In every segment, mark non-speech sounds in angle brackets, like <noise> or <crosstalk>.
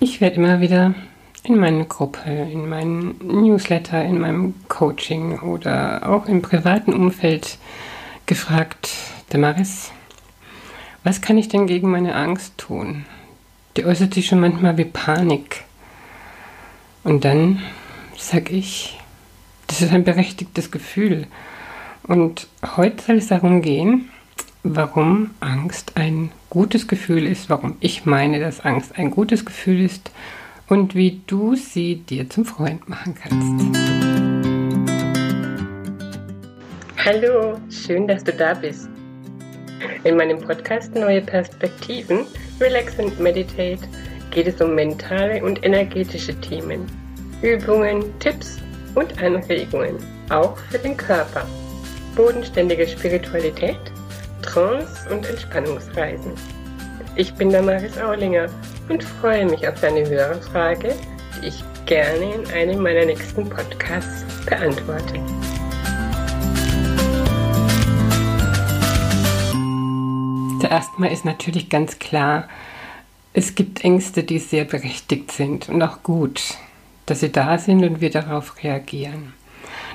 Ich werde immer wieder in meine Gruppe, in meinen Newsletter, in meinem Coaching oder auch im privaten Umfeld gefragt, Damaris, was kann ich denn gegen meine Angst tun? Die äußert sich schon manchmal wie Panik. Und dann sage ich, das ist ein berechtigtes Gefühl. Und heute soll es darum gehen, warum Angst ein gutes Gefühl ist, warum ich meine, dass Angst ein gutes Gefühl ist und wie du sie dir zum Freund machen kannst. Hallo, schön, dass du da bist. In meinem Podcast Neue Perspektiven, Relax and Meditate geht es um mentale und energetische Themen, Übungen, Tipps und Anregungen, auch für den Körper. Bodenständige Spiritualität Trance- und Entspannungsreisen. Ich bin Damaris Aulinger und freue mich auf deine Hörerfrage, die ich gerne in einem meiner nächsten Podcasts beantworte. Zuerst mal ist natürlich ganz klar, es gibt Ängste, die sehr berechtigt sind und auch gut, dass sie da sind und wir darauf reagieren.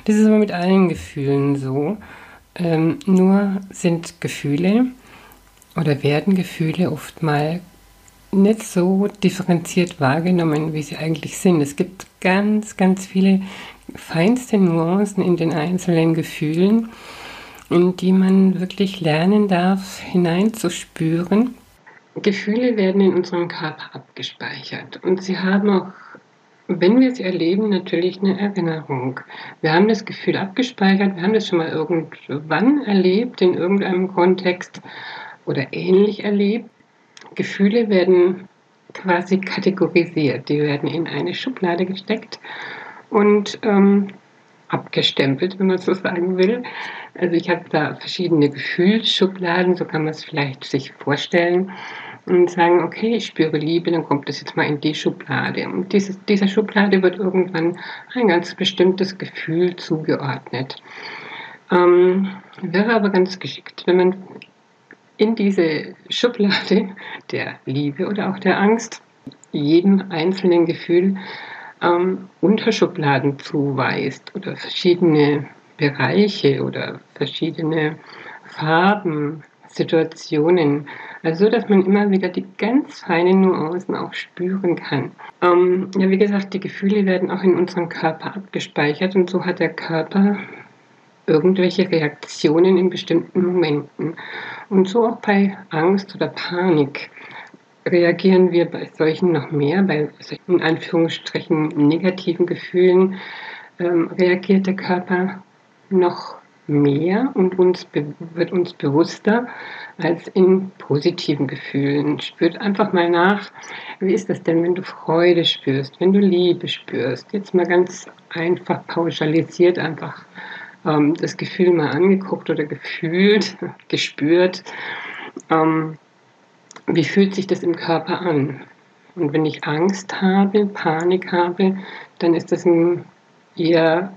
Das ist aber mit allen Gefühlen so. Ähm, nur sind Gefühle oder werden Gefühle oft mal nicht so differenziert wahrgenommen, wie sie eigentlich sind. Es gibt ganz, ganz viele feinste Nuancen in den einzelnen Gefühlen, in die man wirklich lernen darf, hineinzuspüren. Gefühle werden in unserem Körper abgespeichert und sie haben auch wenn wir sie erleben, natürlich eine Erinnerung. Wir haben das Gefühl abgespeichert, wir haben das schon mal irgendwann erlebt, in irgendeinem Kontext oder ähnlich erlebt. Gefühle werden quasi kategorisiert, die werden in eine Schublade gesteckt und ähm, abgestempelt, wenn man so sagen will. Also ich habe da verschiedene Gefühlsschubladen, so kann man es vielleicht sich vorstellen und sagen, okay, ich spüre Liebe, dann kommt das jetzt mal in die Schublade. Und dieses, dieser Schublade wird irgendwann ein ganz bestimmtes Gefühl zugeordnet. Ähm, wäre aber ganz geschickt, wenn man in diese Schublade <laughs> der Liebe oder auch der Angst jedem einzelnen Gefühl ähm, Unterschubladen zuweist oder verschiedene Bereiche oder verschiedene Farben, Situationen, also dass man immer wieder die ganz feinen Nuancen auch spüren kann. Ähm, ja, wie gesagt, die Gefühle werden auch in unserem Körper abgespeichert und so hat der Körper irgendwelche Reaktionen in bestimmten Momenten. Und so auch bei Angst oder Panik reagieren wir bei solchen noch mehr, bei solchen in Anführungsstrichen negativen Gefühlen ähm, reagiert der Körper noch mehr und uns wird uns bewusster als in positiven Gefühlen. Spürt einfach mal nach, wie ist das denn, wenn du Freude spürst, wenn du Liebe spürst. Jetzt mal ganz einfach pauschalisiert einfach ähm, das Gefühl mal angeguckt oder gefühlt, <laughs> gespürt. Ähm, wie fühlt sich das im Körper an? Und wenn ich Angst habe, Panik habe, dann ist das ein eher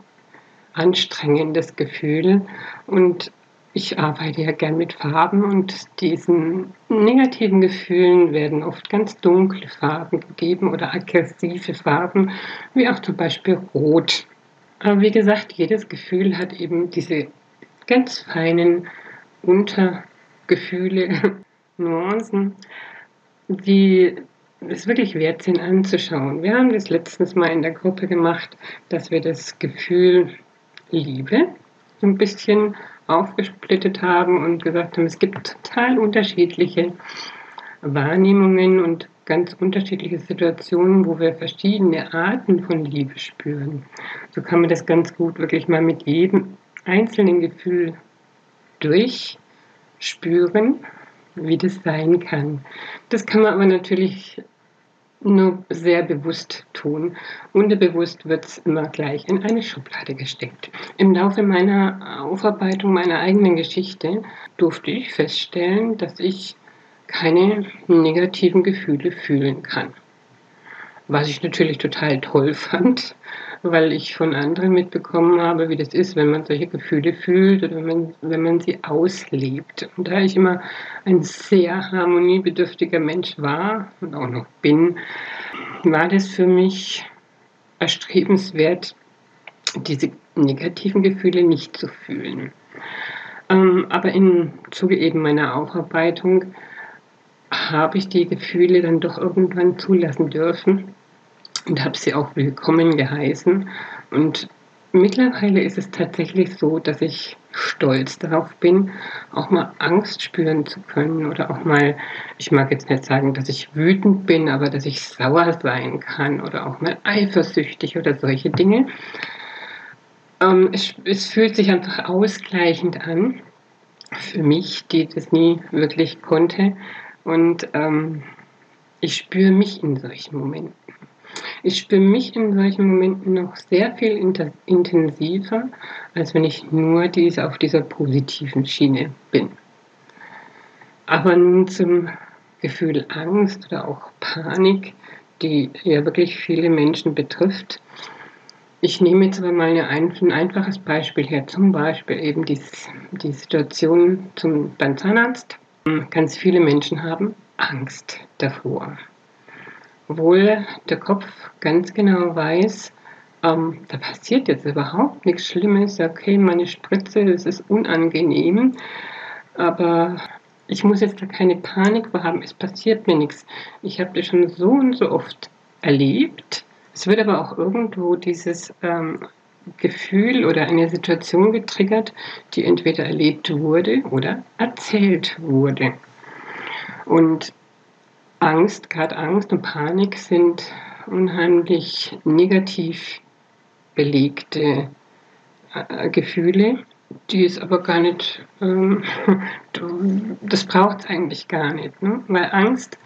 anstrengendes Gefühl. Und ich arbeite ja gern mit Farben und diesen negativen Gefühlen werden oft ganz dunkle Farben gegeben oder aggressive Farben, wie auch zum Beispiel Rot. Aber wie gesagt, jedes Gefühl hat eben diese ganz feinen Untergefühle, <laughs> Nuancen, die es wirklich wert sind anzuschauen. Wir haben das letztens mal in der Gruppe gemacht, dass wir das Gefühl Liebe ein bisschen aufgesplittet haben und gesagt haben, es gibt total unterschiedliche Wahrnehmungen und ganz unterschiedliche Situationen, wo wir verschiedene Arten von Liebe spüren. So kann man das ganz gut wirklich mal mit jedem einzelnen Gefühl durchspüren, wie das sein kann. Das kann man aber natürlich nur sehr bewusst tun. Unterbewusst wird es immer gleich in eine Schublade gesteckt. Im Laufe meiner Aufarbeitung meiner eigenen Geschichte durfte ich feststellen, dass ich keine negativen Gefühle fühlen kann. Was ich natürlich total toll fand, weil ich von anderen mitbekommen habe, wie das ist, wenn man solche Gefühle fühlt oder wenn man, wenn man sie auslebt. Und da ich immer ein sehr harmoniebedürftiger Mensch war und auch noch bin, war das für mich erstrebenswert, diese negativen Gefühle nicht zu fühlen. Ähm, aber im Zuge eben meiner Aufarbeitung habe ich die Gefühle dann doch irgendwann zulassen dürfen und habe sie auch willkommen geheißen. Und mittlerweile ist es tatsächlich so, dass ich stolz darauf bin, auch mal Angst spüren zu können oder auch mal, ich mag jetzt nicht sagen, dass ich wütend bin, aber dass ich sauer sein kann oder auch mal eifersüchtig oder solche Dinge. Ähm, es, es fühlt sich einfach ausgleichend an für mich, die das nie wirklich konnte. Und ähm, ich spüre mich in solchen Momenten. Ich spüre mich in solchen Momenten noch sehr viel intensiver, als wenn ich nur diese, auf dieser positiven Schiene bin. Aber nun zum Gefühl Angst oder auch Panik, die ja wirklich viele Menschen betrifft. Ich nehme jetzt aber mal ein, ein einfaches Beispiel her, zum Beispiel eben die, die Situation zum, beim Zahnarzt. Ganz viele Menschen haben Angst davor obwohl der Kopf ganz genau weiß, ähm, da passiert jetzt überhaupt nichts Schlimmes, okay, meine Spritze, das ist unangenehm, aber ich muss jetzt da keine Panik haben, es passiert mir nichts. Ich habe das schon so und so oft erlebt. Es wird aber auch irgendwo dieses ähm, Gefühl oder eine Situation getriggert, die entweder erlebt wurde oder erzählt wurde. Und Angst, gerade Angst und Panik sind unheimlich negativ belegte äh, Gefühle, die es aber gar nicht, ähm, <laughs> das braucht es eigentlich gar nicht, ne? weil Angst,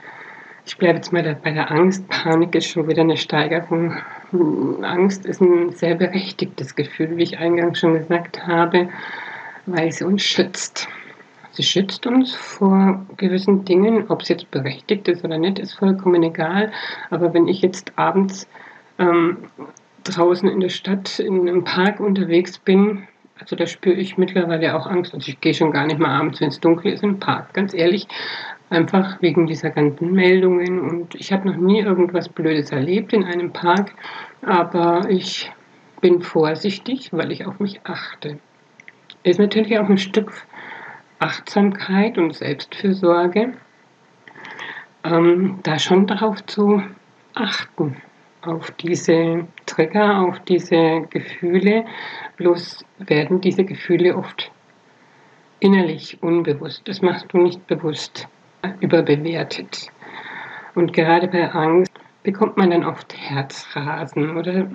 ich bleibe jetzt mal bei der Angst, Panik ist schon wieder eine Steigerung. Angst ist ein sehr berechtigtes Gefühl, wie ich eingangs schon gesagt habe, weil sie uns schützt. Sie schützt uns vor gewissen Dingen, ob es jetzt berechtigt ist oder nicht, ist vollkommen egal. Aber wenn ich jetzt abends ähm, draußen in der Stadt, in einem Park unterwegs bin, also da spüre ich mittlerweile auch Angst. Also ich gehe schon gar nicht mehr abends, wenn es dunkel ist, in den Park, ganz ehrlich. Einfach wegen dieser ganzen Meldungen. Und ich habe noch nie irgendwas Blödes erlebt in einem Park, aber ich bin vorsichtig, weil ich auf mich achte. Ist natürlich auch ein Stück Achtsamkeit und Selbstfürsorge, ähm, da schon darauf zu achten, auf diese Trigger, auf diese Gefühle. Bloß werden diese Gefühle oft innerlich unbewusst. Das machst du nicht bewusst überbewertet. Und gerade bei Angst bekommt man dann oft Herzrasen oder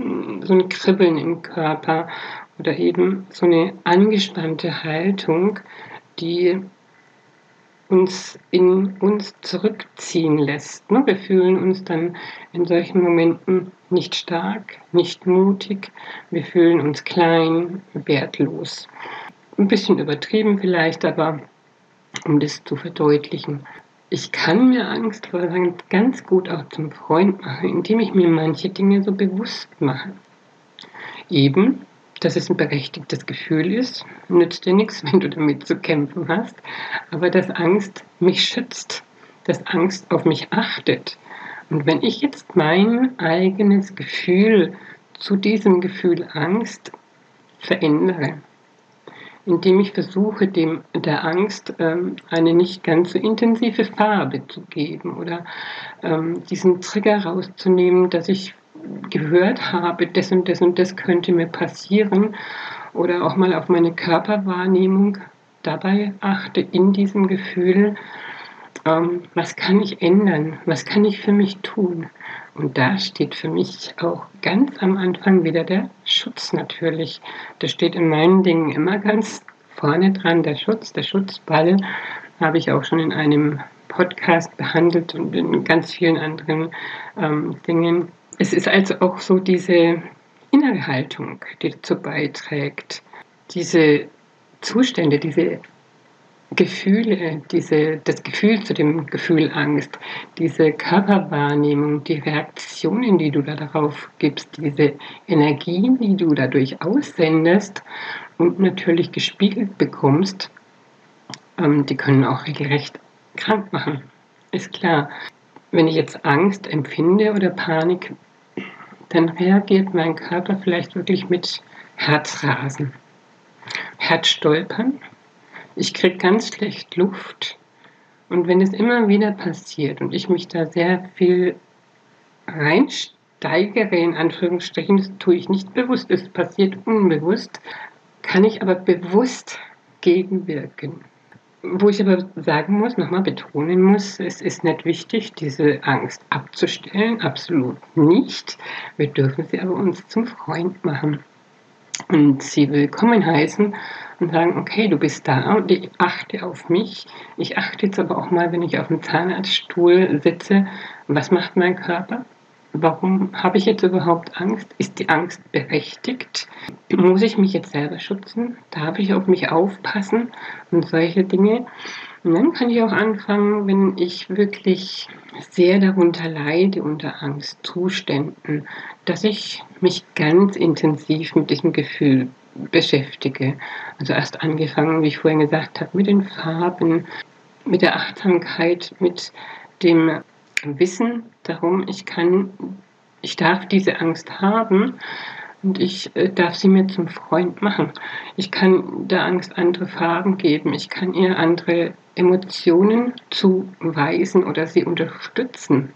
so ein Kribbeln im Körper oder eben so eine angespannte Haltung, die uns in uns zurückziehen lässt. Ne? Wir fühlen uns dann in solchen Momenten nicht stark, nicht mutig, wir fühlen uns klein, wertlos. Ein bisschen übertrieben vielleicht, aber um das zu verdeutlichen. Ich kann mir Angst vor ganz gut auch zum Freund machen, indem ich mir manche Dinge so bewusst mache. Eben dass es ein berechtigtes Gefühl ist. Nützt dir nichts, <laughs> wenn du damit zu kämpfen hast. Aber dass Angst mich schützt, dass Angst auf mich achtet. Und wenn ich jetzt mein eigenes Gefühl zu diesem Gefühl Angst verändere, indem ich versuche, dem der Angst ähm, eine nicht ganz so intensive Farbe zu geben oder ähm, diesen Trigger rauszunehmen, dass ich gehört habe, das und das und das könnte mir passieren oder auch mal auf meine Körperwahrnehmung dabei achte in diesem Gefühl, ähm, was kann ich ändern, was kann ich für mich tun. Und da steht für mich auch ganz am Anfang wieder der Schutz natürlich. Das steht in meinen Dingen immer ganz vorne dran, der Schutz, der Schutzball habe ich auch schon in einem Podcast behandelt und in ganz vielen anderen ähm, Dingen. Es ist also auch so diese innere Haltung, die dazu beiträgt, diese Zustände, diese Gefühle, diese, das Gefühl zu dem Gefühl Angst, diese Körperwahrnehmung, die Reaktionen, die du da darauf gibst, diese Energien, die du dadurch aussendest und natürlich gespiegelt bekommst, ähm, die können auch regelrecht krank machen. Ist klar wenn ich jetzt Angst empfinde oder Panik, dann reagiert mein Körper vielleicht wirklich mit Herzrasen, Herzstolpern. Ich kriege ganz schlecht Luft. Und wenn es immer wieder passiert und ich mich da sehr viel reinsteigere, in Anführungsstrichen, das tue ich nicht bewusst, es passiert unbewusst, kann ich aber bewusst gegenwirken. Wo ich aber sagen muss, nochmal betonen muss, es ist nicht wichtig, diese Angst abzustellen, absolut nicht. Wir dürfen sie aber uns zum Freund machen und sie willkommen heißen und sagen, okay, du bist da und ich achte auf mich. Ich achte jetzt aber auch mal, wenn ich auf dem Zahnarztstuhl sitze, was macht mein Körper? Warum habe ich jetzt überhaupt Angst? Ist die Angst berechtigt? Muss ich mich jetzt selber schützen? Darf ich auf mich aufpassen? Und solche Dinge. Und dann kann ich auch anfangen, wenn ich wirklich sehr darunter leide, unter Angstzuständen, dass ich mich ganz intensiv mit diesem Gefühl beschäftige. Also erst angefangen, wie ich vorhin gesagt habe, mit den Farben, mit der Achtsamkeit, mit dem Wissen darum, ich kann, ich darf diese Angst haben und ich äh, darf sie mir zum Freund machen. Ich kann der Angst andere Farben geben. Ich kann ihr andere Emotionen zuweisen oder sie unterstützen.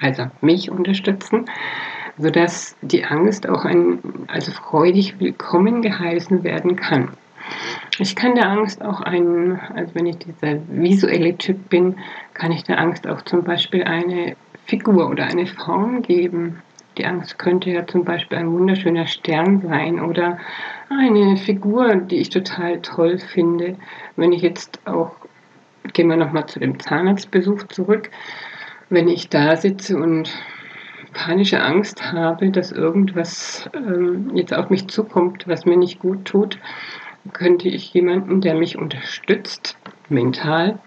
Also mich unterstützen, sodass die Angst auch ein, also freudig willkommen geheißen werden kann. Ich kann der Angst auch einen, also wenn ich dieser visuelle Typ bin, kann ich der Angst auch zum Beispiel eine Figur oder eine Form geben. Die Angst könnte ja zum Beispiel ein wunderschöner Stern sein oder eine Figur, die ich total toll finde. Wenn ich jetzt auch, gehen wir nochmal zu dem Zahnarztbesuch zurück, wenn ich da sitze und panische Angst habe, dass irgendwas ähm, jetzt auf mich zukommt, was mir nicht gut tut, könnte ich jemanden, der mich unterstützt, mental,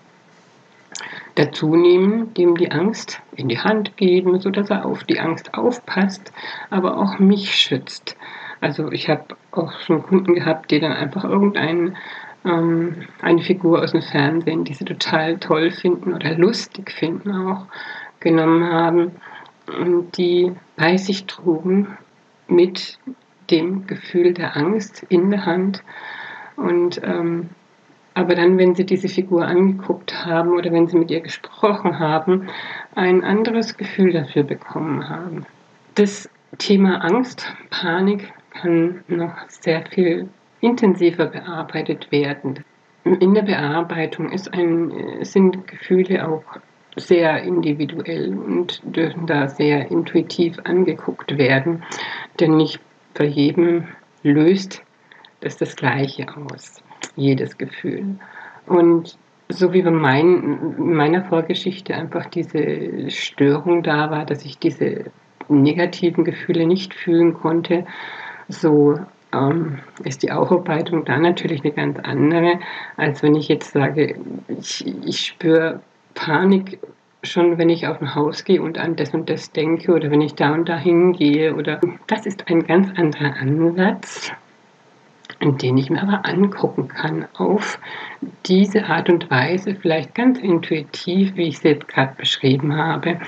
dazu nehmen, dem die Angst in die Hand geben, sodass er auf die Angst aufpasst, aber auch mich schützt. Also ich habe auch schon Kunden gehabt, die dann einfach irgendeine ähm, eine Figur aus dem Fernsehen, die sie total toll finden oder lustig finden auch, genommen haben und die bei sich trugen mit dem Gefühl der Angst in der Hand und ähm, aber dann, wenn sie diese Figur angeguckt haben oder wenn sie mit ihr gesprochen haben, ein anderes Gefühl dafür bekommen haben. Das Thema Angst, Panik kann noch sehr viel intensiver bearbeitet werden. In der Bearbeitung ein, sind Gefühle auch sehr individuell und dürfen da sehr intuitiv angeguckt werden, denn nicht bei jedem löst das das Gleiche aus, jedes Gefühl. Und so wie bei mein, meiner Vorgeschichte einfach diese Störung da war, dass ich diese negativen Gefühle nicht fühlen konnte, so ähm, ist die Aufarbeitung da natürlich eine ganz andere, als wenn ich jetzt sage, ich, ich spüre Panik schon, wenn ich auf ein Haus gehe und an das und das denke oder wenn ich da und da hingehe oder das ist ein ganz anderer Ansatz den ich mir aber angucken kann auf diese Art und Weise, vielleicht ganz intuitiv, wie ich es jetzt gerade beschrieben habe.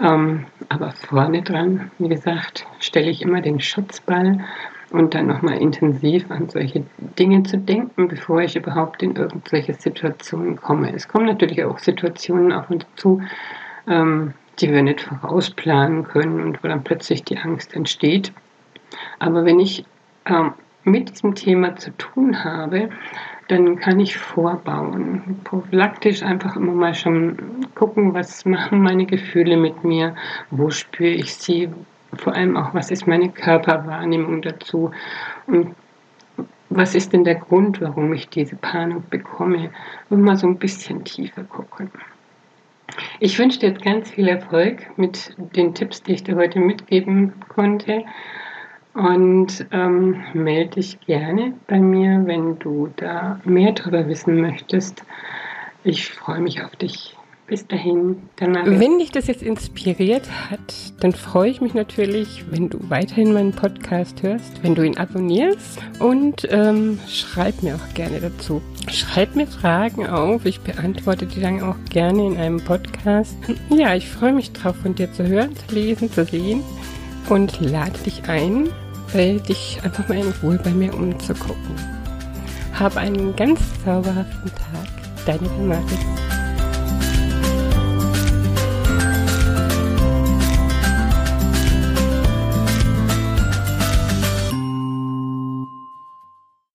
Ähm, aber vorne dran, wie gesagt, stelle ich immer den Schutzball und dann nochmal intensiv an solche Dinge zu denken, bevor ich überhaupt in irgendwelche Situationen komme. Es kommen natürlich auch Situationen auf uns zu, ähm, die wir nicht vorausplanen können und wo dann plötzlich die Angst entsteht. Aber wenn ich ähm, mit diesem Thema zu tun habe, dann kann ich vorbauen. Prophylaktisch einfach immer mal schon gucken, was machen meine Gefühle mit mir, wo spüre ich sie, vor allem auch, was ist meine Körperwahrnehmung dazu und was ist denn der Grund, warum ich diese Panik bekomme und mal so ein bisschen tiefer gucken. Ich wünsche dir jetzt ganz viel Erfolg mit den Tipps, die ich dir heute mitgeben konnte. Und ähm, melde dich gerne bei mir, wenn du da mehr darüber wissen möchtest. Ich freue mich auf dich. Bis dahin, danach. Wenn dich das jetzt inspiriert hat, dann freue ich mich natürlich, wenn du weiterhin meinen Podcast hörst, wenn du ihn abonnierst und ähm, schreib mir auch gerne dazu. Schreib mir Fragen auf, ich beantworte die dann auch gerne in einem Podcast. Ja, ich freue mich drauf, von dir zu hören, zu lesen, zu sehen und lade dich ein, dich einfach mal in Ruhe bei mir umzugucken. Hab einen ganz zauberhaften Tag. Deine Damaris.